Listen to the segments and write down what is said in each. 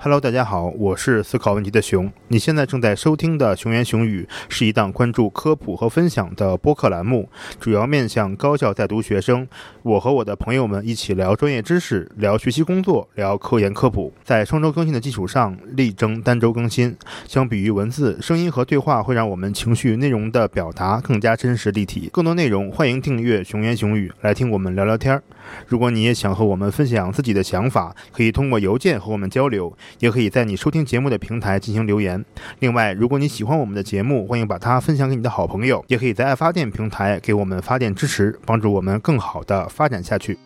Hello，大家好，我是思考问题的熊。你现在正在收听的《熊言熊语》是一档关注科普和分享的播客栏目，主要面向高校在读学生。我和我的朋友们一起聊专业知识，聊学习工作，聊科研科普。在双周更新的基础上，力争单周更新。相比于文字，声音和对话会让我们情绪内容的表达更加真实立体。更多内容，欢迎订阅《熊言熊语》，来听我们聊聊天儿。如果你也想和我们分享自己的想法，可以通过邮件和我们交流，也可以在你收听节目的平台进行留言。另外，如果你喜欢我们的节目，欢迎把它分享给你的好朋友，也可以在爱发电平台给我们发电支持，帮助我们更好的发展下去。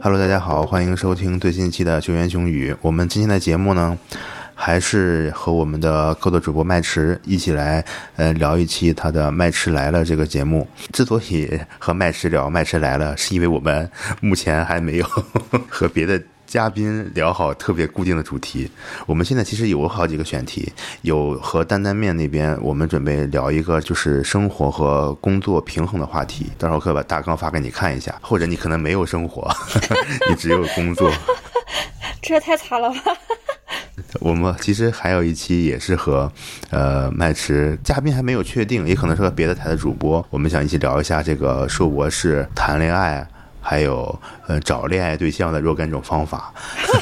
Hello，大家好，欢迎收听最新一期的《熊言熊语》。我们今天的节目呢？还是和我们的客座主播麦驰一起来，呃，聊一期他的《麦驰来了》这个节目。之所以和麦驰聊《麦驰来了》，是因为我们目前还没有 和别的嘉宾聊好特别固定的主题。我们现在其实有好几个选题，有和担担面那边，我们准备聊一个就是生活和工作平衡的话题。到时候可以把大纲发给你看一下，或者你可能没有生活，你只有工作，这也太惨了吧！我们其实还有一期也是和，呃，麦池嘉宾还没有确定，也可能是和别的台的主播，我们想一起聊一下这个硕博士谈恋爱。还有呃找恋爱对象的若干种方法，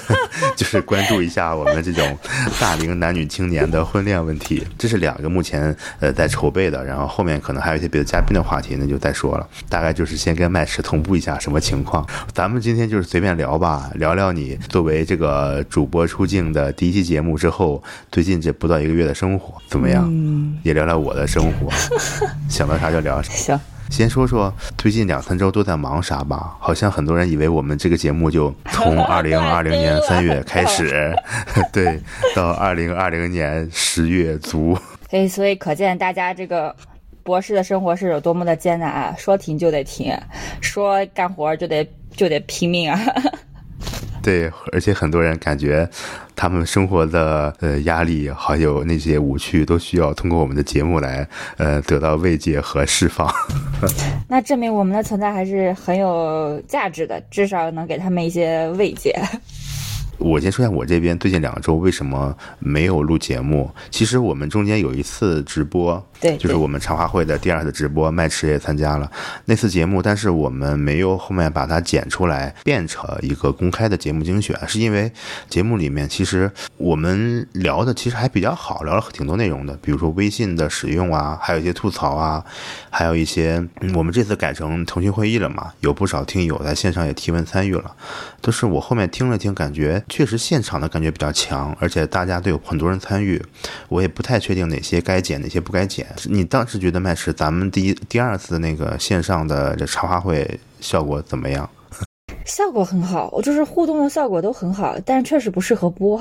就是关注一下我们这种大龄男女青年的婚恋问题。这是两个目前呃在筹备的，然后后面可能还有一些别的嘉宾的话题，那就再说了。大概就是先跟麦池同步一下什么情况。咱们今天就是随便聊吧，聊聊你作为这个主播出镜的第一期节目之后，最近这不到一个月的生活怎么样？也聊聊我的生活，想到啥就聊啥。行。先说说最近两三周都在忙啥吧？好像很多人以为我们这个节目就从 二零二零年三月开始，对，到二零二零年十月足。哎，所以可见大家这个博士的生活是有多么的艰难啊！说停就得停，说干活就得就得拼命啊！对，而且很多人感觉他们生活的呃压力还有那些无趣，都需要通过我们的节目来呃得到慰藉和释放。那证明我们的存在还是很有价值的，至少能给他们一些慰藉。我先说一下我这边最近两周为什么没有录节目。其实我们中间有一次直播，对，就是我们茶话会的第二次直播，麦池也参加了那次节目，但是我们没有后面把它剪出来变成一个公开的节目精选，是因为节目里面其实我们聊的其实还比较好，聊了挺多内容的，比如说微信的使用啊，还有一些吐槽啊，还有一些我们这次改成腾讯会议了嘛，有不少听友在线上也提问参与了，都是我后面听了听，感觉。确实现场的感觉比较强，而且大家都有很多人参与，我也不太确定哪些该剪，哪些不该剪。你当时觉得麦驰咱们第一、第二次那个线上的这茶话会效果怎么样？效果很好，我就是互动的效果都很好，但是确实不适合播。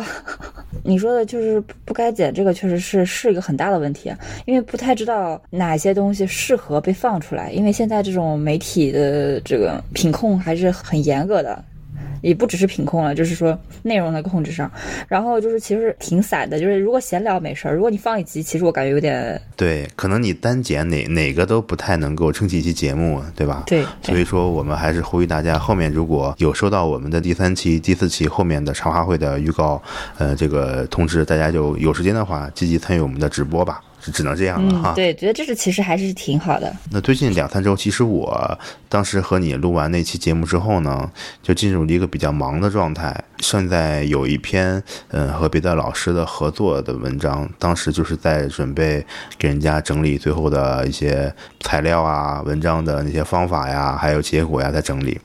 你说的就是不该剪，这个确实是是一个很大的问题，因为不太知道哪些东西适合被放出来，因为现在这种媒体的这个品控还是很严格的。也不只是品控了，就是说内容的控制上，然后就是其实挺散的，就是如果闲聊没事儿，如果你放一集，其实我感觉有点对，可能你单剪哪哪个都不太能够撑起一期节目，对吧？对，所以说我们还是呼吁大家，后面如果有收到我们的第三期、第四期后面的茶话会的预告，呃，这个通知，大家就有时间的话，积极参与我们的直播吧。是只能这样了哈。对，觉得这是其实还是挺好的。那最近两三周，其实我当时和你录完那期节目之后呢，就进入了一个比较忙的状态。现在有一篇嗯和别的老师的合作的文章，当时就是在准备给人家整理最后的一些材料啊、文章的那些方法呀，还有结果呀，在整理。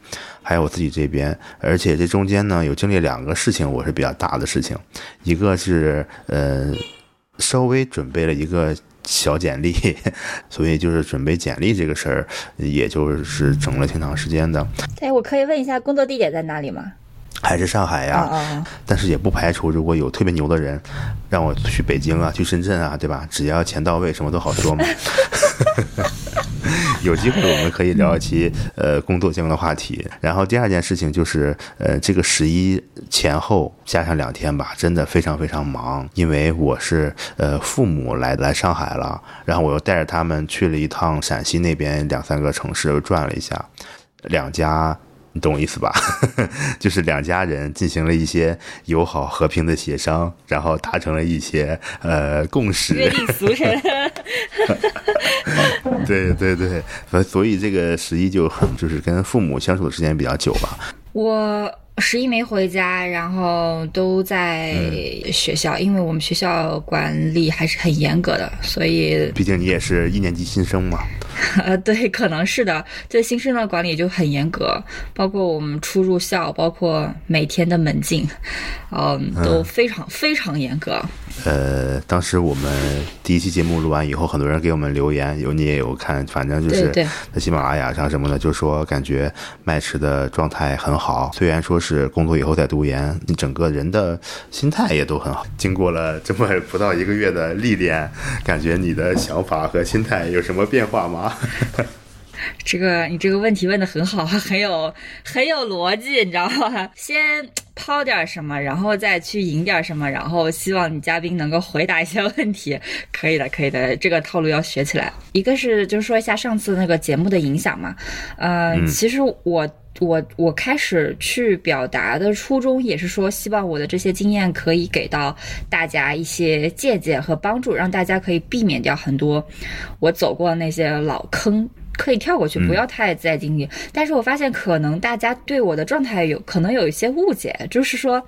还有我自己这边，而且这中间呢，有经历两个事情，我是比较大的事情，一个是呃。稍微准备了一个小简历，所以就是准备简历这个事儿，也就是整了挺长时间的。哎，我可以问一下工作地点在哪里吗？还是上海呀？但是也不排除如果有特别牛的人，让我去北京啊，去深圳啊，对吧？只要钱到位，什么都好说嘛。有机会我们可以聊一期呃工作相关的话题。然后第二件事情就是呃这个十一前后加上两天吧，真的非常非常忙，因为我是呃父母来来上海了，然后我又带着他们去了一趟陕西那边两三个城市，转了一下，两家。你懂我意思吧？就是两家人进行了一些友好和平的协商，然后达成了一些呃共识。约定俗成。对对对，所以这个十一就就是跟父母相处的时间比较久吧。我。十一没回家，然后都在学校，因为我们学校管理还是很严格的，所以毕竟你也是一年级新生嘛。呃，对，可能是的，对新生的管理就很严格，包括我们出入校，包括每天的门禁，嗯，都非常非常严格。呃，当时我们第一期节目录完以后，很多人给我们留言，有你也有看，反正就是在喜马拉雅上什么的，就说感觉麦池的状态很好。虽然说是工作以后再读研，你整个人的心态也都很好。经过了这么不到一个月的历练，感觉你的想法和心态有什么变化吗？这个你这个问题问的很好，很有很有逻辑，你知道吗？先抛点什么，然后再去赢点什么，然后希望你嘉宾能够回答一些问题。可以的，可以的，这个套路要学起来。一个是就是说一下上次那个节目的影响嘛，呃，其实我我我开始去表达的初衷也是说，希望我的这些经验可以给到大家一些借鉴和帮助，让大家可以避免掉很多我走过的那些老坑。可以跳过去，不要太在经历。但是我发现，可能大家对我的状态有可能有一些误解，就是说，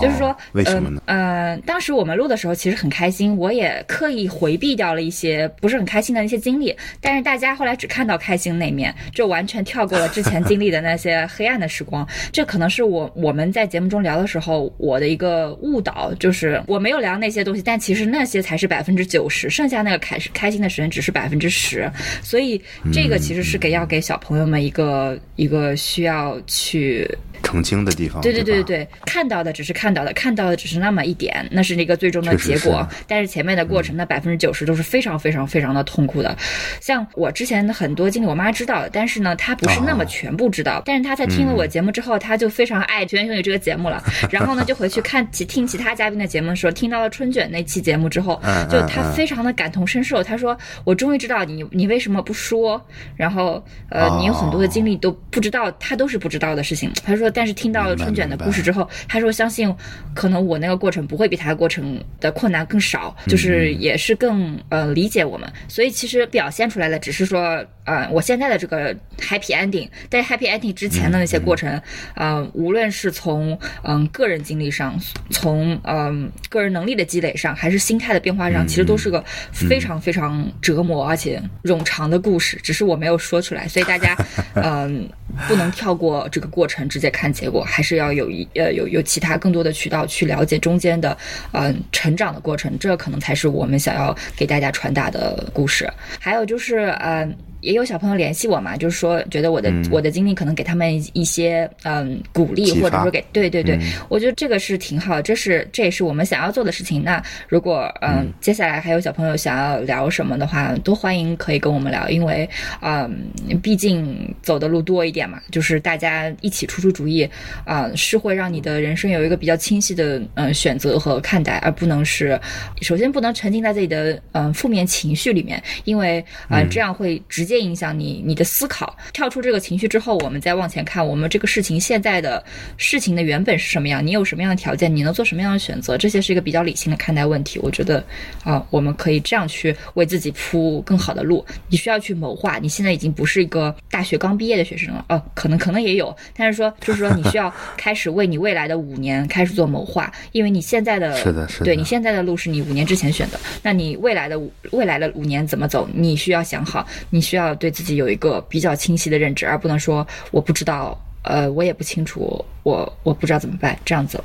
就是说，为什么呢？呃，当时我们录的时候其实很开心，我也刻意回避掉了一些不是很开心的那些经历。但是大家后来只看到开心那面，就完全跳过了之前经历的那些黑暗的时光。这可能是我我们在节目中聊的时候我的一个误导，就是我没有聊那些东西，但其实那些才是百分之九十，剩下那个开开心的时间只是百分之十。所以这。这个其实是给要给小朋友们一个一个需要去。澄清的地方，对对对对对，看到的只是看到的，看到的只是那么一点，那是那个最终的结果。但是前面的过程，那百分之九十都是非常非常非常的痛苦的。像我之前的很多经历，我妈知道，但是呢，她不是那么全部知道。但是她在听了我节目之后，她就非常爱《全员英语》这个节目了。然后呢，就回去看 其听其他嘉宾的节目的时候，听到了春卷那期节目之后，就她非常的感同身受。她说：“我终于知道你你为什么不说，然后呃，你有很多的经历都不知道，她都是不知道的事情。”她说。但是听到了春卷的故事之后，他说相信，可能我那个过程不会比他的过程的困难更少，就是也是更呃理解我们，所以其实表现出来的只是说。呃，我现在的这个 happy ending，但是 happy ending 之前的那些过程，呃，无论是从嗯个人经历上，从嗯个人能力的积累上，还是心态的变化上，其实都是个非常非常折磨而且冗长的故事。只是我没有说出来，所以大家嗯 不能跳过这个过程直接看看结果，还是要有一呃有有其他更多的渠道去了解中间的嗯成长的过程，这可能才是我们想要给大家传达的故事。还有就是嗯。也有小朋友联系我嘛，就是说觉得我的我的经历可能给他们一些嗯鼓励，或者说给对对对，我觉得这个是挺好，这是这也是我们想要做的事情。那如果嗯接下来还有小朋友想要聊什么的话，都欢迎可以跟我们聊，因为嗯毕竟走的路多一点嘛，就是大家一起出出主意啊，是会让你的人生有一个比较清晰的嗯选择和看待，而不能是首先不能沉浸在自己的嗯负面情绪里面，因为啊这样会直接。影响你你的思考，跳出这个情绪之后，我们再往前看，我们这个事情现在的事情的原本是什么样？你有什么样的条件？你能做什么样的选择？这些是一个比较理性的看待问题。我觉得啊，我们可以这样去为自己铺更好的路。你需要去谋划。你现在已经不是一个大学刚毕业的学生了，哦，可能可能也有，但是说就是说你需要开始为你未来的五年开始做谋划，因为你现在的是的，是的，对你现在的路是你五年之前选的，那你未来的未来的五年怎么走？你需要想好，你需要。要对自己有一个比较清晰的认知，而不能说我不知道，呃，我也不清楚，我我不知道怎么办，这样子。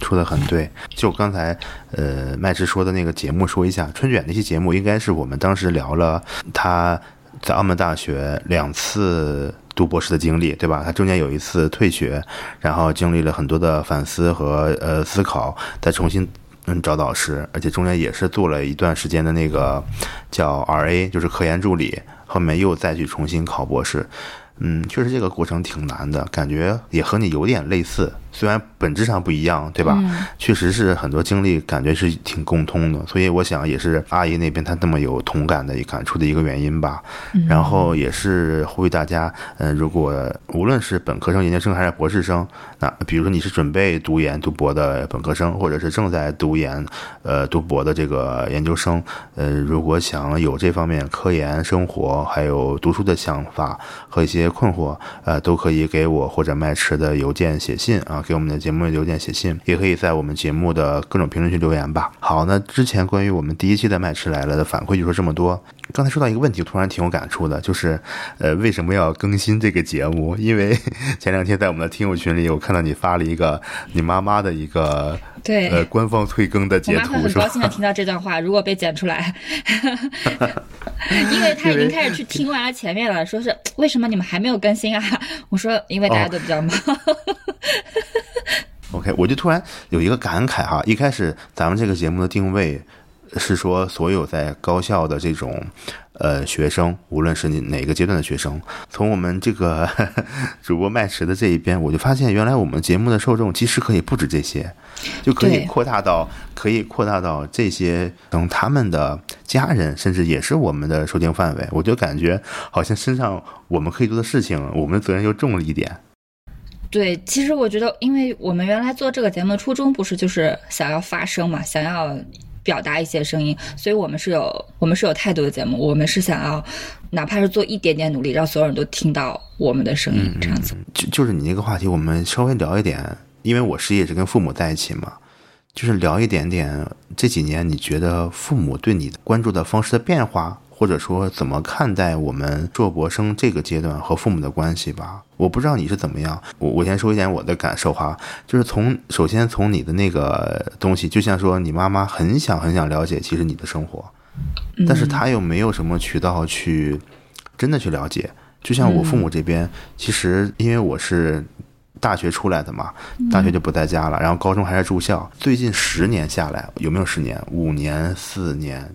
说的很对，就刚才呃麦芝说的那个节目，说一下春卷那期节目，应该是我们当时聊了他在澳门大学两次读博士的经历，对吧？他中间有一次退学，然后经历了很多的反思和呃思考，再重新。嗯，找导师，而且中间也是做了一段时间的那个叫 R A，就是科研助理。后面又再去重新考博士。嗯，确实这个过程挺难的，感觉也和你有点类似。虽然本质上不一样，对吧？确实是很多经历，感觉是挺共通的，所以我想也是阿姨那边她那么有同感的一感触的一个原因吧。然后也是呼吁大家，嗯，如果无论是本科生、研究生还是博士生，那比如说你是准备读研读博的本科生，或者是正在读研、呃读博的这个研究生，呃，如果想有这方面科研生活还有读书的想法和一些困惑，呃，都可以给我或者麦池的邮件写信啊。给我们的节目邮件写信，也可以在我们节目的各种评论区留言吧。好，那之前关于我们第一期的麦池来了的反馈就说这么多。刚才说到一个问题，突然挺有感触的，就是呃，为什么要更新这个节目？因为 前两天在我们的听友群里，我看到你发了一个你妈妈的一个对呃官方退更的截图，很高兴的听到这段话。如果被剪出来，因为他已经开始去听完了前面了，说是为什么你们还没有更新啊？我说因为大家都比较忙。OK，我就突然有一个感慨哈，一开始咱们这个节目的定位是说，所有在高校的这种呃学生，无论是你哪个阶段的学生，从我们这个 主播麦池的这一边，我就发现原来我们节目的受众其实可以不止这些，就可以扩大到可以扩大到这些等他们的家人，甚至也是我们的收听范围。我就感觉好像身上我们可以做的事情，我们的责任又重了一点。对，其实我觉得，因为我们原来做这个节目的初衷不是就是想要发声嘛，想要表达一些声音，所以我们是有我们是有态度的节目，我们是想要哪怕是做一点点努力，让所有人都听到我们的声音，这样子。就就是你那个话题，我们稍微聊一点，因为我是也是跟父母在一起嘛，就是聊一点点这几年你觉得父母对你关注的方式的变化。或者说，怎么看待我们硕博生这个阶段和父母的关系吧？我不知道你是怎么样。我我先说一点我的感受哈，就是从首先从你的那个东西，就像说你妈妈很想很想了解其实你的生活，但是她又没有什么渠道去真的去了解。就像我父母这边，其实因为我是大学出来的嘛，大学就不在家了，然后高中还是住校。最近十年下来，有没有十年？五年、四年？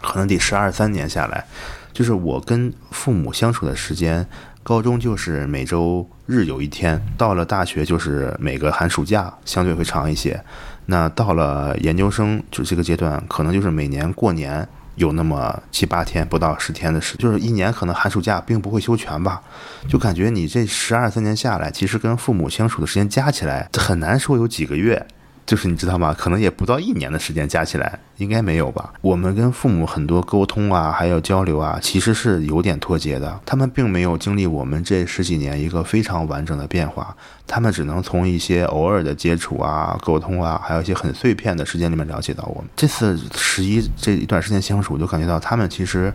可能得十二三年下来，就是我跟父母相处的时间，高中就是每周日有一天，到了大学就是每个寒暑假相对会长一些，那到了研究生就这个阶段，可能就是每年过年有那么七八天，不到十天的时，就是一年可能寒暑假并不会休全吧，就感觉你这十二三年下来，其实跟父母相处的时间加起来，很难说有几个月。就是你知道吗？可能也不到一年的时间加起来，应该没有吧。我们跟父母很多沟通啊，还有交流啊，其实是有点脱节的。他们并没有经历我们这十几年一个非常完整的变化，他们只能从一些偶尔的接触啊、沟通啊，还有一些很碎片的时间里面了解到我们。这次十一这一段时间相处，我就感觉到他们其实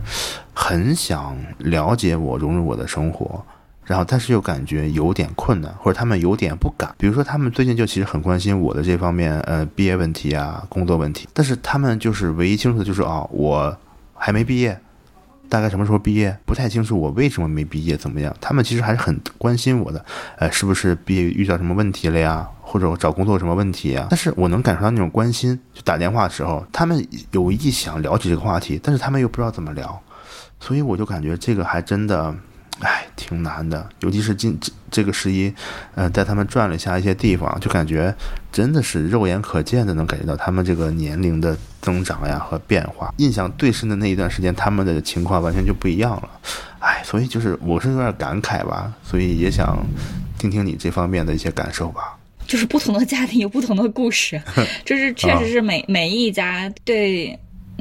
很想了解我，融入我的生活。然后，但是又感觉有点困难，或者他们有点不敢。比如说，他们最近就其实很关心我的这方面，呃，毕业问题啊，工作问题。但是他们就是唯一清楚的就是，哦，我还没毕业，大概什么时候毕业，不太清楚我为什么没毕业，怎么样？他们其实还是很关心我的，呃，是不是毕业遇到什么问题了呀？或者我找工作什么问题呀？但是我能感受到那种关心，就打电话的时候，他们有意想了解这个话题，但是他们又不知道怎么聊，所以我就感觉这个还真的。哎，挺难的，尤其是今这这个十一，呃，带他们转了一下一些地方，就感觉真的是肉眼可见的能感觉到他们这个年龄的增长呀和变化。印象最深的那一段时间，他们的情况完全就不一样了。哎，所以就是我是有点感慨吧，所以也想听听你这方面的一些感受吧。就是不同的家庭有不同的故事，就是确实是每每一家对。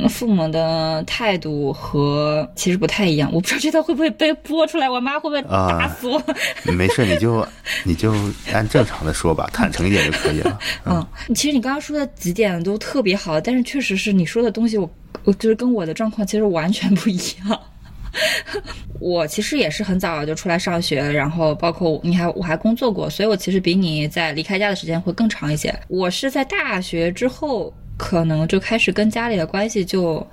父母的态度和其实不太一样，我不知道这段会不会被播出来，我妈会不会打死我？没事，你就你就按正常的说吧，坦诚一点就可以了。嗯，其实你刚刚说的几点都特别好，但是确实是你说的东西，我我就是跟我的状况其实完全不一样。我其实也是很早就出来上学，然后包括你还我还工作过，所以我其实比你在离开家的时间会更长一些。我是在大学之后。可能就开始跟家里的关系就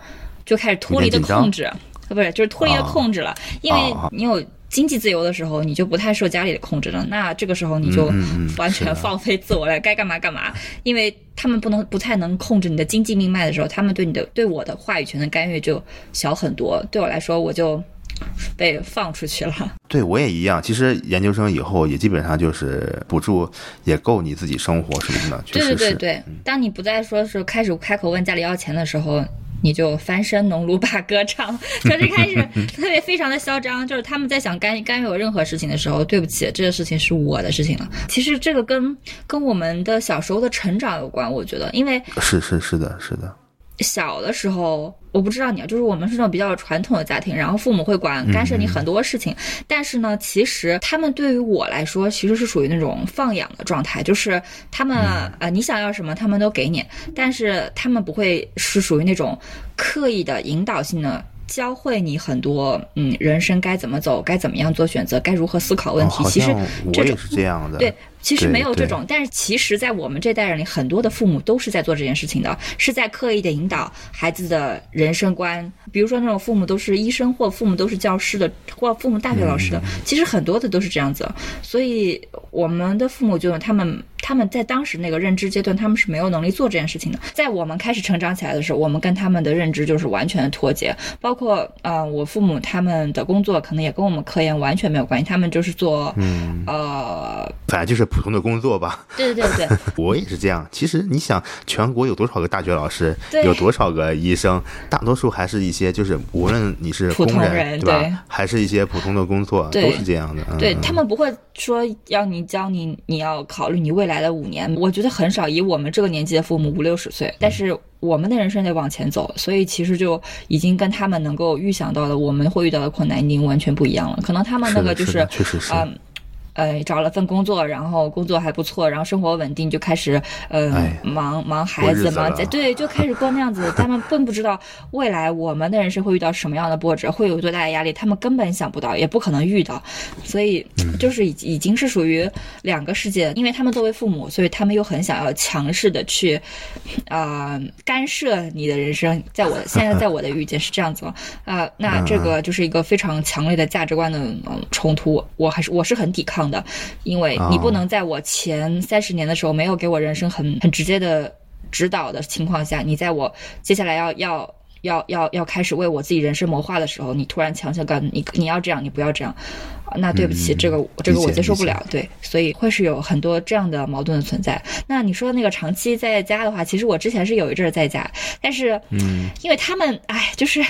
就开始脱离的控制，不是就是脱离的控制了。因为你有经济自由的时候，你就不太受家里的控制了。那这个时候你就完全放飞自我了，该干嘛干嘛。因为他们不能不太能控制你的经济命脉的时候，他们对你的对我的话语权的干预就小很多。对我来说，我就被放出去了。对我也一样，其实研究生以后也基本上就是补助也够你自己生活什么的，确对。对对对，当你不再说是开始开口问家里要钱的时候，你就翻身农奴把歌唱。从这开始 特别非常的嚣张，就是他们在想干干预我任何事情的时候，对不起，这个事情是我的事情了。其实这个跟跟我们的小时候的成长有关，我觉得，因为是是是的，是的。小的时候，我不知道你啊，就是我们是那种比较传统的家庭，然后父母会管干涉你很多事情，但是呢，其实他们对于我来说，其实是属于那种放养的状态，就是他们呃，你想要什么，他们都给你，但是他们不会是属于那种刻意的引导性的。教会你很多，嗯，人生该怎么走，该怎么样做选择，该如何思考问题。哦其实我这种也是这样的。对，其实没有这种，但是其实，在我们这代人里，很多的父母都是在做这件事情的，是在刻意的引导孩子的人生观。比如说，那种父母都是医生，或父母都是教师的，或父母大学老师的，嗯其实很多的都是这样子。所以，我们的父母就他们他们在当时那个认知阶段，他们是没有能力做这件事情的。在我们开始成长起来的时候，我们跟他们的认知就是完全的脱节。包括呃，我父母他们的工作可能也跟我们科研完全没有关系，他们就是做、嗯，呃，反正就是普通的工作吧。对对对对。我也是这样。其实你想，全国有多少个大学老师，有多少个医生，大多数还是一些就是无论你是普工通人对吧？对还是一些普通的工作，都是这样的。嗯、对他们不会说要你教你，你要考虑你未来的五年。我觉得很少，以我们这个年纪的父母五六十岁，但是我们的人生得往前走，所以其实就已经跟他们能够预想到的我们会遇到的困难已经完全不一样了。可能他们那个就是的确实是。嗯。呃，找了份工作，然后工作还不错，然后生活稳定，就开始呃、哎忙忙孩子子忙对，就开始过那样子。他们并不知道未来我们的人生会遇到什么样的波折，会有多大的压力，他们根本想不到，也不可能遇到。所以嗯就是已已经是属于两个世界，因为他们作为父母，所以他们又很想要强势的去啊、呃干涉你的人生。在我现在在我的 遇见是这样子了啊、那这个就是一个非常强烈的价值观的嗯冲突，我还是我是很抵抗的，因为你不哦能在我前三十年的时候没有给我人生很很直接的指导的情况下，你在我接下来要要。要要要开始为我自己人生谋划的时候，你突然强行告诉你你要这样，你不要这样，啊那对不起，嗯这个这个我接受不了，对，所以会是有很多这样的矛盾的存在。那你说的那个长期在家的话，其实我之前是有一阵儿在家，但是嗯，因为他们，哎，就是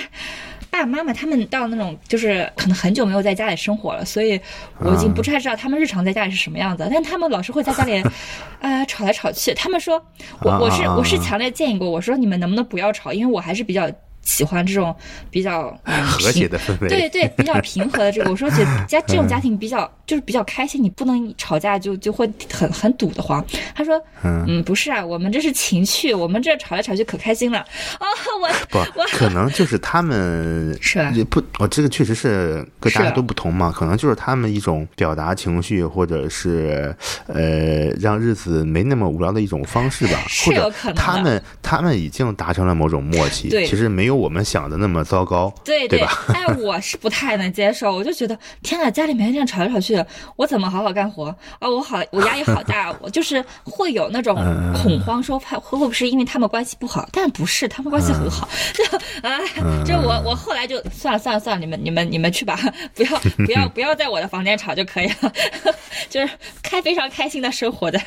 爸爸妈妈他们到那种就是可能很久没有在家里生活了，所以我已经不太知道他们日常在家里是什么样子。但他们老是会在家里，呃，吵来吵去。他们说，我我是啊啊啊我是强烈建议过，我说你们能不能不要吵，因为我还是比较喜欢这种比较、嗯、和谐的氛围。对对，比较平和的这个，我说觉得家这种家庭比较就是比较开心，你不能吵架就就会很很堵得慌。他说，嗯。嗯，不是啊，我们这是情趣，我们这吵来吵去可开心了。啊、我不我，可能就是他们是。吧也不，我这个确实是各大家都不同嘛，可能就是他们一种表达情绪，或者是呃让日子没那么无聊的一种方式吧，是或者有可能他们他们已经达成了某种默契，对。其实没有我们想的那么糟糕，对对吧？哎，我是不太能接受，我就觉得天呐，家里面这样吵来吵去的，我怎么好好干活啊？我好，我压力好大，我就是会有那种嗯恐慌，说怕会不会是因为他们关系不好？但不是，他们关系很好。就啊，嗯这我我后来就算了算了算了，你们你们你们去吧，不要不要 不要在我的房间吵就可以了，就是开非常开心的生活的，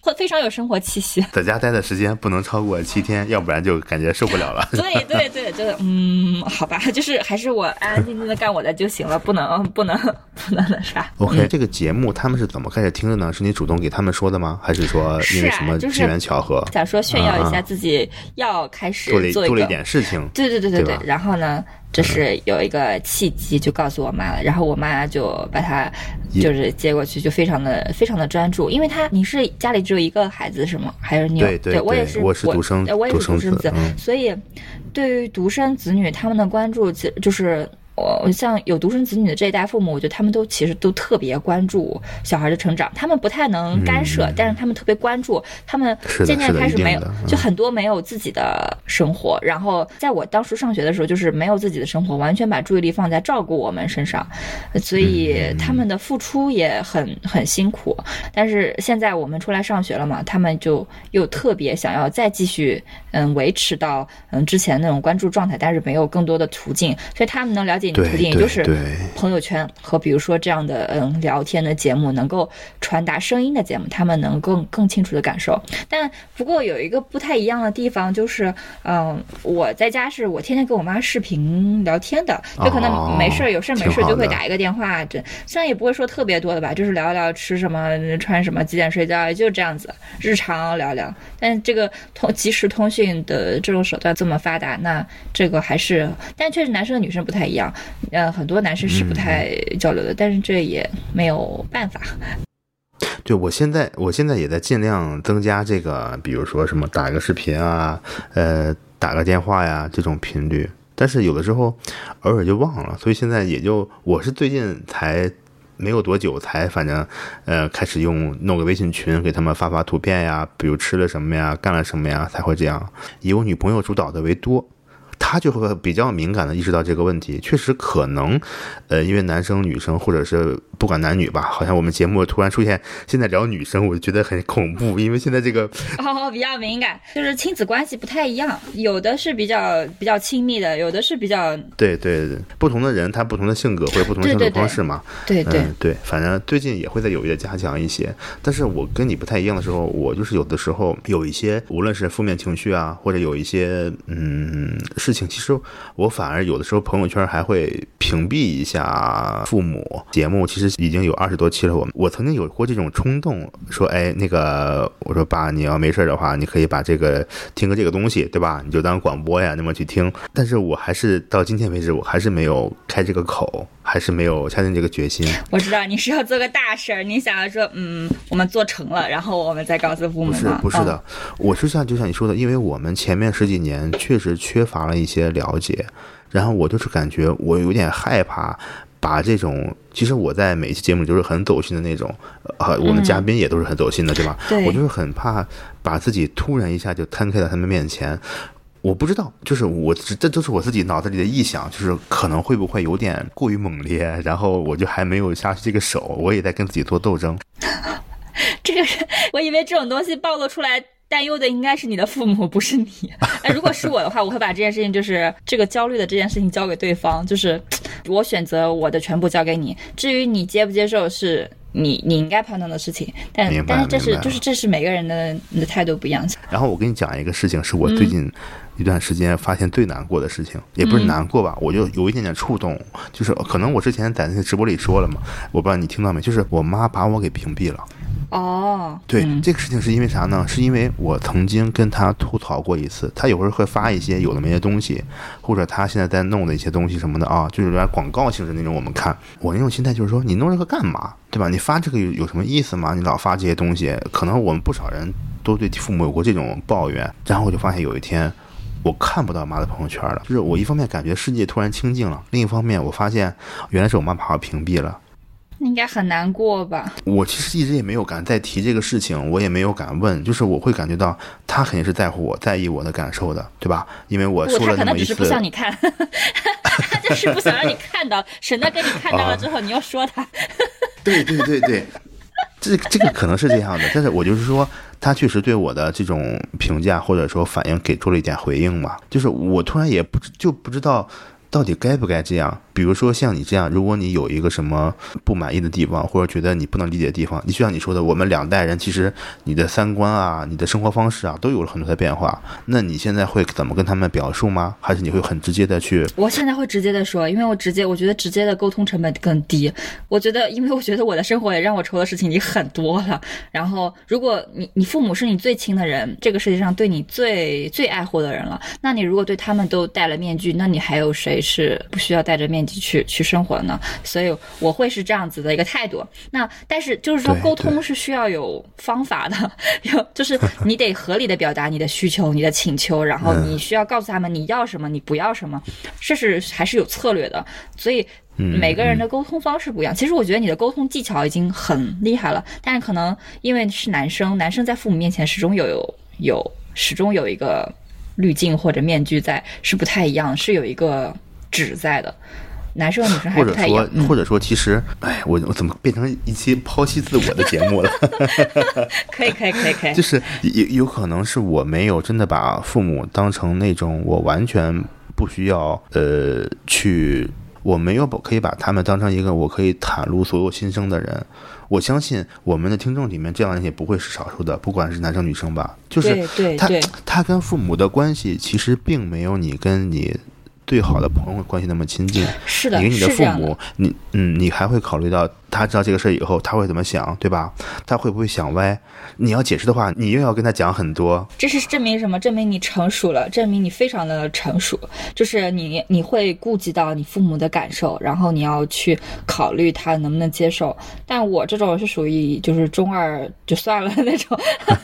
会非常有生活气息。在家待的时间不能超过七天，要不然就感觉受不了了。对对对，就是嗯，好吧，就是还是我安安静静的干我的就行了，不能不能 不能那啥。OK，、这个节目他们是怎么开始听的呢？是你主动给他们说的吗？还是说因为什么机缘巧合，想说炫耀一下自己要开始做了做了一点事情？对对对对对对，然后呢，这是有一个契机，就告诉我妈了，然后我妈就把她就是接过去，就非常的非常的专注，因为她你是家里只有一个孩子是吗？还是你有对对对我也是我是独生子我也是独生子，子嗯所以对于独生子女他们的关注，其实就是。我像有独生子女的这一代父母，我觉得他们都其实都特别关注小孩的成长，他们不太能干涉，但是他们特别关注，他们渐渐开始没有就很多没有自己的生活。然后在我当时上学的时候，就是没有自己的生活，完全把注意力放在照顾我们身上，所以他们的付出也很很辛苦。但是现在我们出来上学了嘛，他们就又特别想要再继续嗯维持到嗯之前那种关注状态，但是没有更多的途径，所以他们能了解解你的途径，也就是朋友圈和比如说这样的嗯聊天的节目，能够传达声音的节目，他们能更更清楚的感受。但不过有一个不太一样的地方，就是嗯，我在家是我天天跟我妈视频聊天的，就可能没事儿有事儿没事儿就会打一个电话，这虽然也不会说特别多的吧，就是聊聊吃什么、穿什么、几点睡觉，也就这样子，日常聊聊。但这个通即时通讯的这种手段这么发达，那这个还是，但确实男生和女生不太一样，呃，很多男生是不太交流的，但是这也没有办法。对，我现在我现在也在尽量增加这个，比如说什么打个视频啊，呃，打个电话呀这种频率，但是有的时候偶尔就忘了，所以现在也就我是最近才没有多久才反正呃开始用弄个微信群给他们发发图片呀，比如吃了什么呀，干了什么呀，才会这样，以我女朋友主导的为多。他就会比较敏感的意识到这个问题，确实可能，呃，因为男生女生或者是不管男女吧，好像我们节目突然出现现在聊女生，我就觉得很恐怖，因为现在这个哦比较敏感，就是亲子关系不太一样，有的是比较比较亲密的，有的是比较对对对，不同的人他不同的性格或者不同的相处方式嘛，对对嗯对，反正最近也会在有意的加强一些，但是我跟你不太一样的时候，我就是有的时候有一些无论是负面情绪啊，或者有一些嗯事情，其实我反而有的时候朋友圈还会屏蔽一下父母。节目其实已经有二十多期了，我我曾经有过这种冲动，说哎那个我说爸，你要没事的话，你可以把这个听个这个东西，对吧？你就当广播呀那么去听。但是我还是到今天为止，我还是没有开这个口，还是没有下定这个决心。我知道你是要做个大事儿，你想要说嗯我们做成了，然后我们再告诉父母不是不是的，嗯我是像就像你说的，因为我们前面十几年确实缺乏了一些了解，然后我就是感觉我有点害怕。把这种，其实我在每一期节目里都是很走心的那种，呃，我们嘉宾也都是很走心的，对吧？我就是很怕把自己突然一下就摊开在他们面前，我不知道，就是我这这都是我自己脑子里的臆想，就是可能会不会有点过于猛烈，然后我就还没有下这个手，我也在跟自己做斗争。这个是我以为这种东西暴露出来。担忧的应该是你的父母，不是你。哎，如果是我的话，我会把这件事情，就是这个焦虑的这件事情交给对方，就是我选择我的全部交给你。至于你接不接受，是你你应该判断的事情。但但是这是就是这是每个人的你的态度不一样。然后我跟你讲一个事情，是我最近一段时间发现最难过的事情，也不是难过吧，我就有一点点触动，就是可能我之前在那个直播里说了嘛，我不知道你听到没，就是我妈把我给屏蔽了。哦，对，嗯这个事情是因为啥呢？是因为我曾经跟他吐槽过一次，他有时候会发一些有的没的东西，或者他现在在弄的一些东西什么的啊，就是有点广告性质那种。我们看，我那种心态就是说，你弄这个干嘛？对吧？你发这个有有什么意思吗？你老发这些东西，可能我们不少人都对父母有过这种抱怨。然后我就发现有一天。我看不到妈的朋友圈了，就是我一方面感觉世界突然清静了，另一方面我发现原来是我妈把我屏蔽了。应该很难过吧？我其实一直也没有敢再提这个事情，我也没有敢问，就是我会感觉到他肯定是在乎我、在意我的感受的，对吧？因为我不，说了那么一次可能只是不，想你看，他就是不想让你看到，省得给你看到了之后你又说他。对对对对，这这个可能是这样的，但是我就是说，他确实对我的这种评价或者说反应给出了一点回应嘛，就是我突然也不知就不知道。到底该不该这样？比如说像你这样，如果你有一个什么不满意的地方，或者觉得你不能理解的地方，你就像你说的，我们两代人其实你的三观啊、你的生活方式啊，都有了很多的变化。那你现在会怎么跟他们表述吗？还是你会很直接的去？我现在会直接的说，因为我直接，我觉得直接的沟通成本更低。我觉得，因为我觉得我的生活也让我愁的事情已经很多了。然后，如果你你父母是你最亲的人，这个世界上对你最最爱护的人了，那你如果对他们都戴了面具，那你还有谁是不需要戴着面具去去生活的呢？所以我会是这样子的一个态度。那但是就是说，沟通是需要有方法的，有就是你得合理的表达你的需求、你的请求，然后你需要告诉他们你要什么，你不要什么，这是还是有策略的。所以嗯每个人的沟通方式不一样。其实我觉得你的沟通技巧已经很厉害了，但是可能因为是男生，男生在父母面前始终有有有始终有一个滤镜或者面具在，是不太一样，是有一个纸在的。男生和女生还或者说不太一样，，嗯或者说，其实，哎，我我怎么变成一期剖析自我的节目了？可以可以可以可以就，是有有可能是我没有真的把父母当成那种我完全不需要呃去我没有把可以把他们当成一个我可以袒露所有心声的人。我相信我们的听众里面这样的人也不会是少数的，不管是男生女生吧。就是他他跟父母的关系其实并没有你跟你最好的朋友关系那么亲近。是的，你跟你的父母，你嗯，你还会考虑到他知道这个事儿以后他会怎么想，对吧？他会不会想歪？你要解释的话，你又要跟他讲很多。这是证明什么？证明你成熟了，证明你非常的成熟。就是你你会顾及到你父母的感受，然后你要去考虑他能不能接受。但我这种是属于就是中二就算了那种，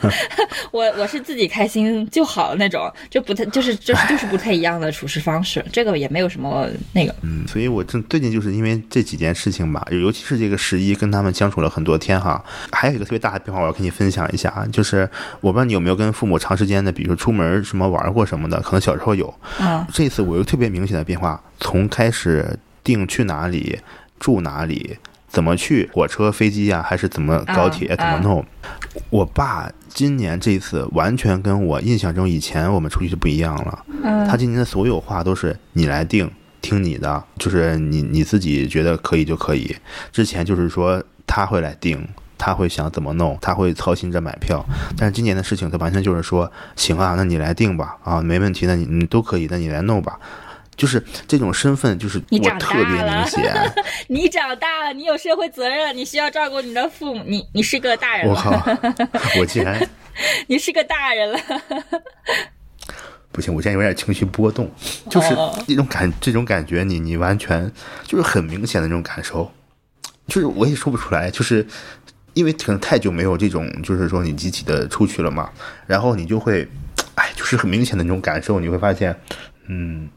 我我是自己开心就好那种，就不太就是就是就是不太一样的处事方式。这个也没有什么那个。嗯，所以我正最近就是因为这几件事情吧，尤其是这个十一跟他们相处了很多天哈，还有一个特别大的变化，我要跟你分享一下啊，就是我不知道你有没有跟父母长时间的，比如说出门什么玩过什么的，可能小时候有，嗯这次我有特别明显的变化，从开始定去哪里住哪里，怎么去火车、飞机呀、还是怎么高铁、啊怎么弄，我爸今年这次完全跟我印象中以前我们出去就不一样了。嗯他今年的所有话都是你来定，听你的，就是你你自己觉得可以就可以。之前就是说他会来定，他会想怎么弄，他会操心着买票。但是今年的事情，他完全就是说，行啊，那你来定吧，啊，没问题，那你你都可以，那你来弄吧。就是这种身份，就是我特别了明显。你长大了，你有社会责任，你需要照顾你的父母，你你是个大人我，靠，我竟然你是个大人了。不行，我现在有点情绪波动，就是哦。这种感这种感觉你，你完全就是很明显的那种感受，就是我也说不出来，就是因为可能太久没有这种，就是说你集体的出去了嘛，然后你就会，哎，就是很明显的那种感受，你会发现，嗯，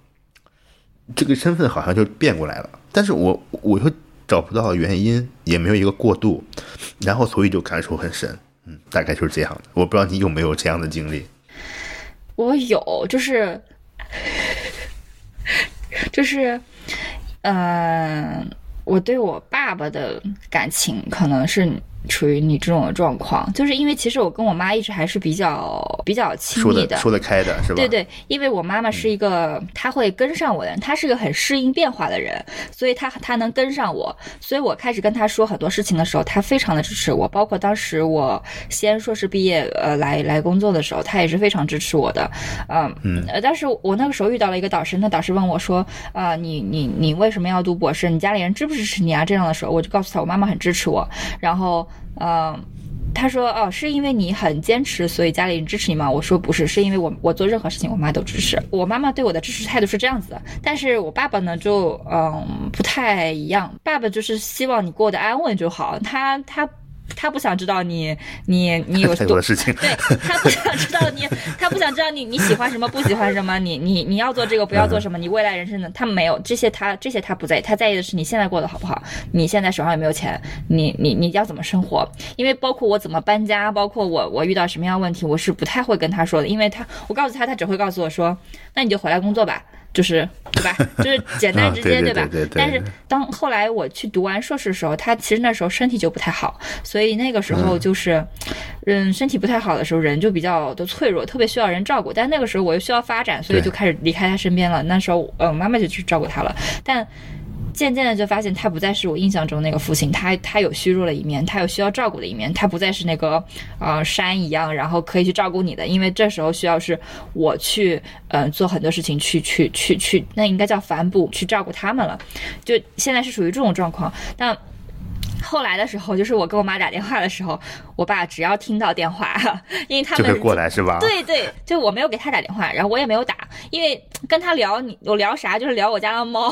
这个身份好像就变过来了，但是我我又找不到原因，也没有一个过渡，然后所以就感受很深，嗯，大概就是这样的，我不知道你有没有这样的经历。我有，就是，就是，嗯、我对我爸爸的感情可能是处于你这种状况，就是因为其实我跟我妈一直还是比较比较亲说密得说得开的是吧？对对，因为我妈妈是一个，她会跟上我的人，她是个很适应变化的人，所以她她能跟上我，所以我开始跟她说很多事情的时候，她非常的支持我，包括当时我先硕士毕业，呃，来来工作的时候，她也是非常支持我的，嗯嗯。呃，但是我那个时候遇到了一个导师，那导师问我说，啊、你你你为什么要读博士？你家里人支不支持你啊？这样的时候，我就告诉他，我妈妈很支持我，然后，嗯、他说：“哦，是因为你很坚持，所以家里人支持你吗？”我说：“不是，是因为我我做任何事情，我妈都支持。我妈妈对我的支持态度是这样子的，但是我爸爸呢，就嗯不太一样。爸爸就是希望你过得安稳就好，他他他不想知道你你你有多 太多的事情。对他不想知道你，他不想知道你你喜欢什么，不喜欢什么，你你你要做这个，不要做什么，你未来人生的，他没有这些他，这些他不在意，他在意的是你现在过得好不好，你现在手上有没有钱，你你你要怎么生活？因为包括我怎么搬家，包括我我遇到什么样的问题，我是不太会跟他说的，因为他我告诉他，他只会告诉我说，那你就回来工作吧。就是对吧？就是简单直接，啊对对吧？但是当后来我去读完硕士的时候，他其实那时候身体就不太好，所以那个时候就是，嗯，身体不太好的时候，人就比较的脆弱，特别需要人照顾。但那个时候我又需要发展，所以就开始离开他身边了。那时候，嗯，妈妈就去照顾他了。但渐渐的就发现他不再是我印象中那个父亲，他他有虚弱的一面，他有需要照顾的一面，他不再是那个呃山一样，然后可以去照顾你的，因为这时候需要是我去嗯、呃做很多事情去去去去，那应该叫反哺去照顾他们了，就现在是属于这种状况，但。后来的时候，就是我跟我妈打电话的时候，我爸只要听到电话，因为他们就会过来是吧？对对，就我没有给他打电话，然后我也没有打，因为跟他聊你我聊啥，就是聊我家的猫，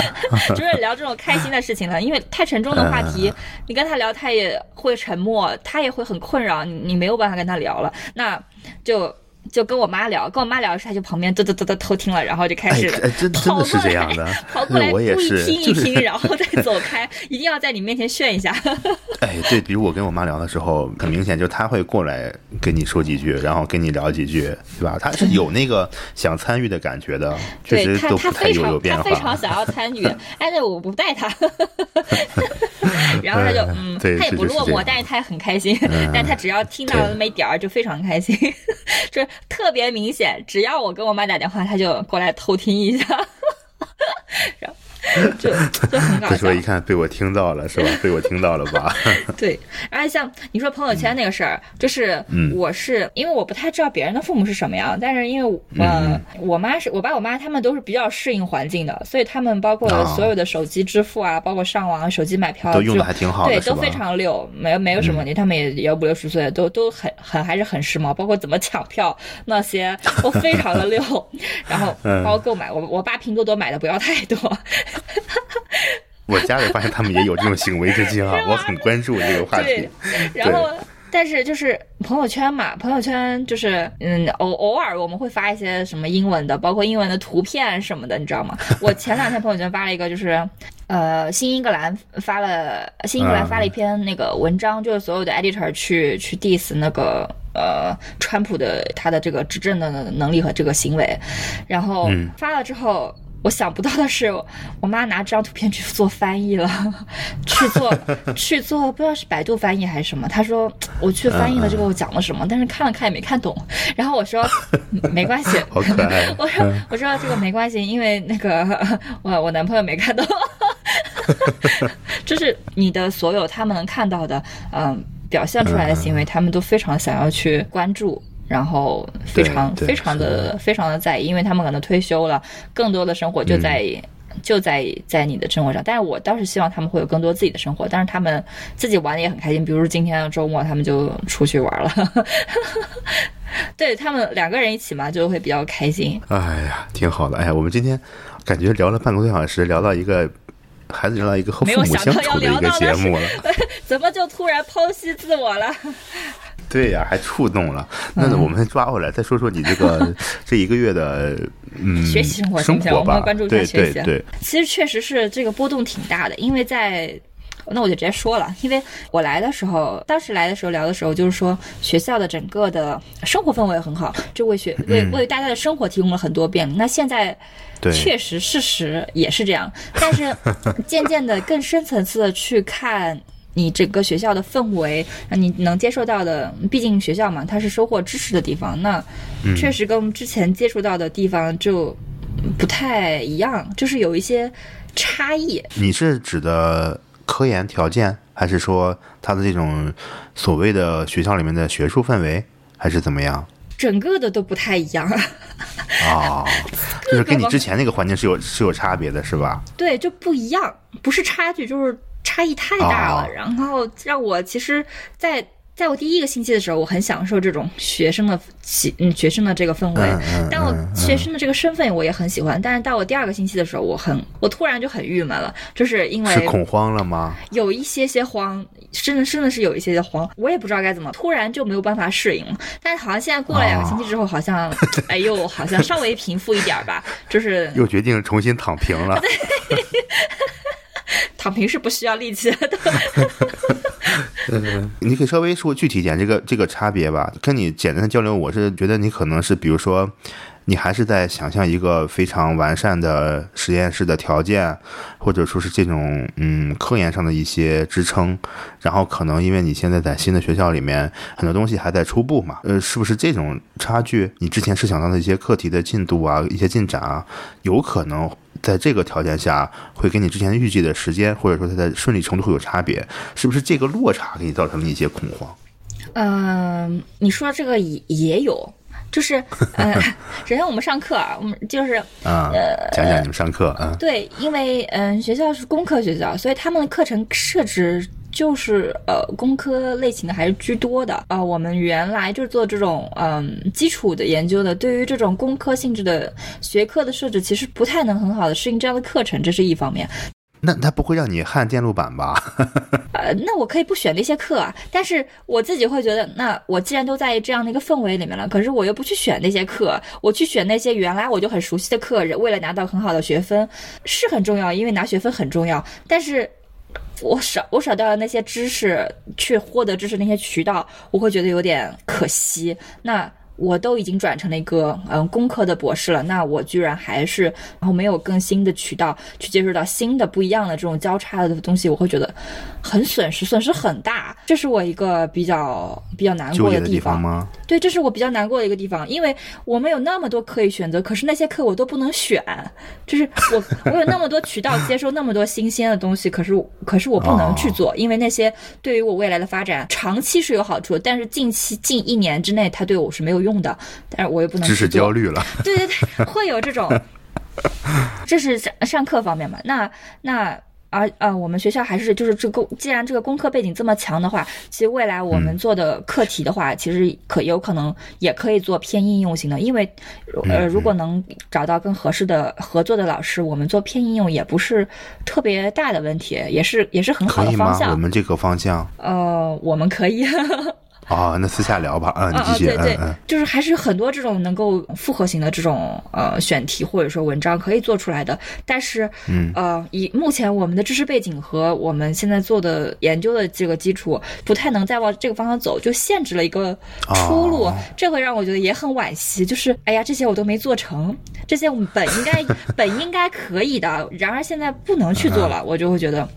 就是聊这种开心的事情了。因为太沉重的话题，你跟他聊，他也会沉默，他也会很困扰，你你没有办法跟他聊了，那就。就跟我妈聊，跟我妈聊的时候，她就旁边嘚嘚嘚嘚偷听了，然后就开哎始哎，真真的是这样的，跑过来我也是，故意听一就是听，然后再走开，一定要在你面前炫一下。哎，对，比如我跟我妈聊的时候，很明显就是她会过来跟你说几句，然后跟你聊几句，对吧？她是有那个想参与的感觉的，确实对他，都不太他非常有有变他非常。想要参与，但是我不带他，然后她就哎嗯，对他也不落寞但是她也很开心，嗯但她只要听到那么一点儿就非常开心，就是特别明显，只要我跟我妈打电话，她就过来偷听一下，然 后 就就很搞笑。一看被我听到了是吧？被我听到了吧？对，而且像你说朋友圈那个事儿，就是嗯我是因为我不太知道别人的父母是什么样，但是因为呃，我妈是我爸我妈他们都是比较适应环境的，所以他们包括啊所有的手机支付啊，包括上网、手机买票都用的还挺好的，对，都非常溜，没有没有什么问题。他们也也五六十岁，都都很很还是很时髦，包括怎么抢票那些都非常的溜。然后嗯包括购买，我我爸拼多多买的不要太多，我家里发现他们也有这种行为之间啊，我很关注这个话题对。，然后。但是就是朋友圈嘛，朋友圈就是嗯，偶偶尔我们会发一些什么英文的，包括英文的图片什么的，你知道吗？我前两天朋友圈发了一个，就是呃，新英格兰发了新英格兰发了一篇那个文章，就是所有的 editor 去去 diss 那个呃川普的他的这个执政的能力和这个行为，然后嗯发了之后。我想不到的是，我妈拿这张图片去做翻译了，去做去做，不知道是百度翻译还是什么。她说我去翻译了这个我讲了什么，但是看了看也没看懂。然后我说嗯没关系，我说我说这个没关系，因为那个我我男朋友没看懂。就是你的所有他们能看到的，嗯，表现出来的行为，他们都非常想要去关注。然后非常非常的非常的在意，因为他们可能退休了，更多的生活就在、就在在你的生活上。但是我倒是希望他们会有更多自己的生活，但是他们自己玩的也很开心。比如说今天的周末，他们就出去玩了，对他们两个人一起嘛，就会比较开心。哎呀，挺好的。哎呀，我们今天感觉聊了半个多小时，聊到一个孩子聊到一个和父母相处的一个节目了。怎么就突然剖析自我了？对呀，还触动了。那我们抓回来，再说说你这个 这一个月的嗯学习生活生活吧行不行我们关注一下对学习对对，其实确实是这个波动挺大的，因为在。那我就直接说了，因为我来的时候，当时来的时候聊的时候，就是说学校的整个的生活氛围很好，就为学为为大家的生活提供了很多便利。那现在对确实事实也是这样，但是 渐渐的更深层次的去看你整个学校的氛围，你能接受到的，毕竟学校嘛，它是收获知识的地方，那确实跟我们之前接触到的地方就不太一样，就是有一些差异。你是指的科研条件，还是说它的这种所谓的学校里面的学术氛围，还是怎么样？整个的都不太一样，啊，就是跟你之前那个环境是有是有差别的，是吧？对，就不一样，不是差距，就是差异太大了。哦然后让我其实在，在我第一个星期的时候，我很享受这种学生的气，嗯，学生的这个氛围。但我嗯学生的这个身份我也很喜欢，但是到我第二个星期的时候，我很，我突然就很郁闷了，就是因为是恐慌了吗？有一些些慌，真的真的是有一些些慌，我也不知道该怎么，突然就没有办法适应了。但是好像现在过了两个星期之后，好像，哎呦，好像稍微平复一点儿吧，就是又决定重新躺平了。躺平是不需要力气的。你可以稍微说具体一点这个这个差别吧。跟你简单的交流，我是觉得你可能是，比如说，你还是在想象一个非常完善的实验室的条件，或者说是这种嗯科研上的一些支撑。然后可能因为你现在在新的学校里面，很多东西还在初步嘛，呃，是不是这种差距？你之前设想到的一些课题的进度啊，一些进展啊，有可能。在这个条件下，会跟你之前预计的时间，或者说它的顺利程度会有差别，是不是这个落差给你造成了一些恐慌？嗯，你说这个也也有，就是呃，首先我们上课啊，我们就是啊、讲讲你们上课啊，对，因为嗯、学校是工科学校，所以他们的课程设置就是呃工科类型的还是居多的啊、我们原来就是做这种嗯、基础的研究的，对于这种工科性质的学科的设置，其实不太能很好的适应这样的课程，这是一方面。那他不会让你焊电路板吧？呃，那我可以不选那些课啊，但是我自己会觉得，那我既然都在这样的一个氛围里面了，可是我又不去选那些课，我去选那些原来我就很熟悉的课，为了拿到很好的学分，是很重要，因为拿学分很重要，但是。我少我少掉了那些知识，去获得知识那些渠道，我会觉得有点可惜。那我都已经转成了一个嗯工科的博士了，那我居然还是然后没有更新的渠道去接触到新的不一样的这种交叉的东西，我会觉得很损失，损失很大。这是我一个比较比较难过的地方吗？对，这是我比较难过的一个地方，因为我们有那么多可以选择，可是那些课我都不能选，就是我我有那么多渠道接收那么多新鲜的东西，可是可是我不能去做，因为那些对于我未来的发展长期是有好处，但是近期近一年之内它对我是没有用的，但是我又不能知识焦虑了。对对对，会有这种，这是上上课方面嘛？那那。而呃，我们学校还是就是这个，既然这个工科背景这么强的话，其实未来我们做的课题的话，其实可有可能也可以做偏应用型的，因为呃，如果能找到更合适的合作的老师，我们做偏应用也不是特别大的问题，也是也是很好的方向。我们这个方向，呃，我们可以。哦，那私下聊吧。嗯，你继续。对对，就是还是很多这种能够复合型的这种呃选题或者说文章可以做出来的，但是嗯呃，以目前我们的知识背景和我们现在做的研究的这个基础，不太能再往这个方向走，就限制了一个出路。这会让我觉得也很惋惜。就是哎呀，这些我都没做成，这些我们本应该 本应该可以的，然而现在不能去做了，我就会觉得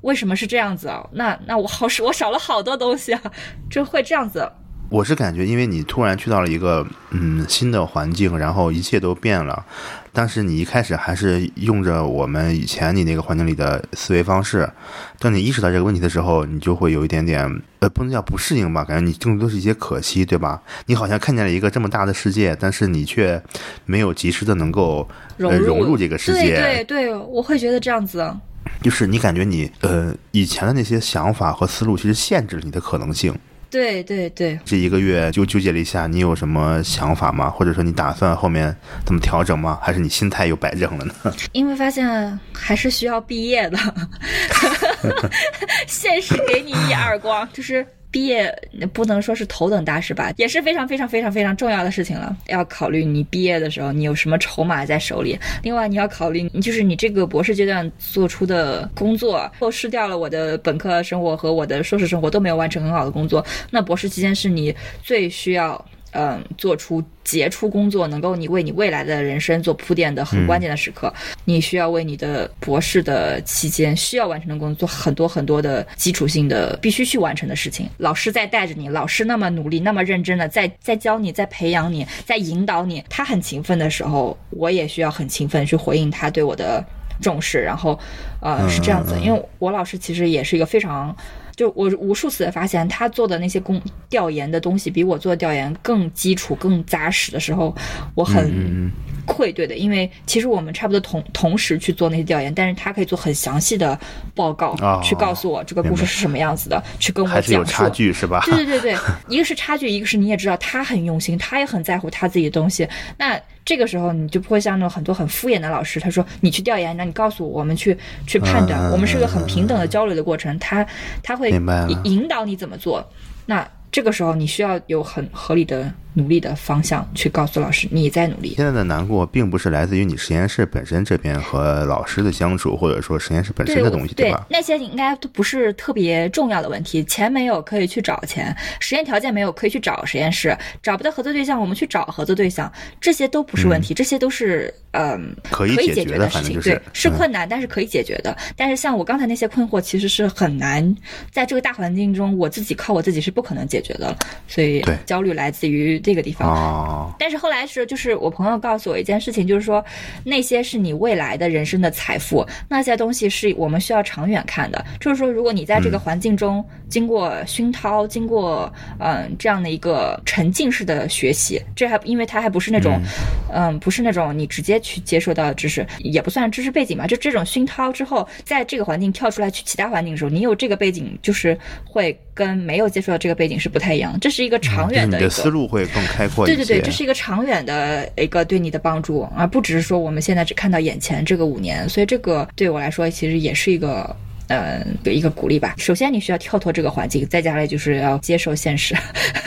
为什么是这样子啊？那那我好我少了好多东西啊，这会这。这样子，我是感觉，因为你突然去到了一个嗯新的环境，然后一切都变了。但是你一开始还是用着我们以前你那个环境里的思维方式。当你意识到这个问题的时候，你就会有一点点呃，不能叫不适应吧？感觉你更多是一些可惜，对吧？你好像看见了一个这么大的世界，但是你却没有及时的能够融入这个世界。对对对，我会觉得这样子。就是你感觉你呃以前的那些想法和思路，其实限制了你的可能性。对对对，这一个月就纠结了一下，你有什么想法吗？或者说你打算后面怎么调整吗？还是你心态又摆正了呢？因为发现还是需要毕业的，现实给你一耳光，就是。毕业不能说是头等大事吧，也是非常非常非常非常重要的事情了。要考虑你毕业的时候你有什么筹码在手里，另外你要考虑，就是你这个博士阶段做出的工作，或失掉了我的本科生活和我的硕士生活都没有完成很好的工作，那博士期间是你最需要。嗯，做出杰出工作，能够你为你未来的人生做铺垫的很关键的时刻，你需要为你的博士的期间需要完成的工作做很多很多的基础性的必须去完成的事情。老师在带着你，老师那么努力、那么认真的在 在教你、在培养你、在引导你，他很勤奋的时候，我也需要很勤奋去回应他对我的重视。然后，呃，是这样子，因为我老师其实也是一个非常。就我无数次的发现，他做的那些工调研的东西比我做的调研更基础、更扎实的时候，我很愧对的。因为其实我们差不多同同时去做那些调研，但是他可以做很详细的报告，去告诉我这个故事是什么样子的，去跟我讲述。有差距是吧？对对对对，一个是差距，一个是你也知道他很用心，他也很在乎他自己的东西。那这个时候你就不会像那种很多很敷衍的老师，他说你去调研，那你告诉我，我们去去判断，我们是个很平等的交流的过程。他他会引导你怎么做，那。这个时候你需要有很合理的努力的方向去告诉老师你在努力。现在的难过并不是来自于你实验室本身这边和老师的相处，或者说实验室本身的东西，对吧？那些应该都不是特别重要的问题。钱没有可以去找钱，实验条件没有可以去找实验室，找不到合作对象我们去找合作对象，这些都不是问题，这些都是嗯可以解决的事情。对，是困难，但是可以解决的。但是像我刚才那些困惑，其实是很难在这个大环境中，我自己靠我自己是不可能解决的了。所以焦虑来自于这个地方，但是后来是就是我朋友告诉我一件事情，就是说那些是你未来的人生的财富，那些东西是我们需要长远看的。就是说，如果你在这个环境中经过熏陶，经过嗯这样的一个沉浸式的学习，这还因为它还不是那种嗯不是那种你直接去接受到的知识，也不算知识背景嘛。就这种熏陶之后，在这个环境跳出来去其他环境的时候，你有这个背景，就是会跟没有接触到这个背景是不太一样。这是一个长远的，你的思路会更开阔一些。对对对，这是一个长远的一个对你的帮助，而不只是说我们现在只看到眼前这个五年。所以这个对我来说，其实也是一个呃一个鼓励吧。首先你需要跳脱这个环境，再加来就是要接受现实，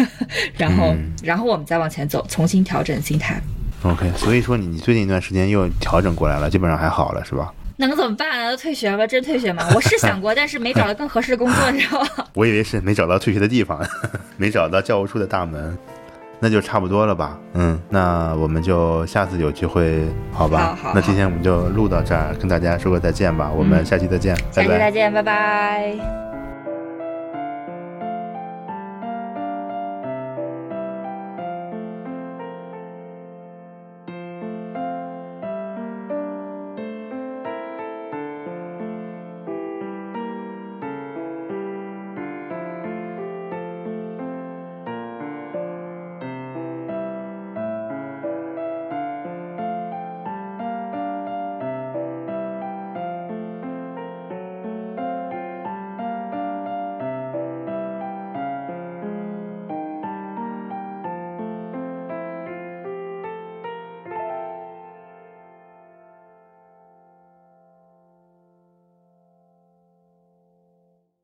然后然后我们再往前走，重新调整心态。OK，所以说你你最近一段时间又调整过来了，基本上还好了，是吧？能怎么办？退学吧？真退学吗？我是想过，但是没找到更合适的工作，你知道吗？我以为是没找到退学的地方，没找到教务处的大门，那就差不多了吧？嗯，那我们就下次有机会，好吧？好，那今天我们就录到这儿，跟大家说个再见吧。我们下期再见，下期再见，拜拜。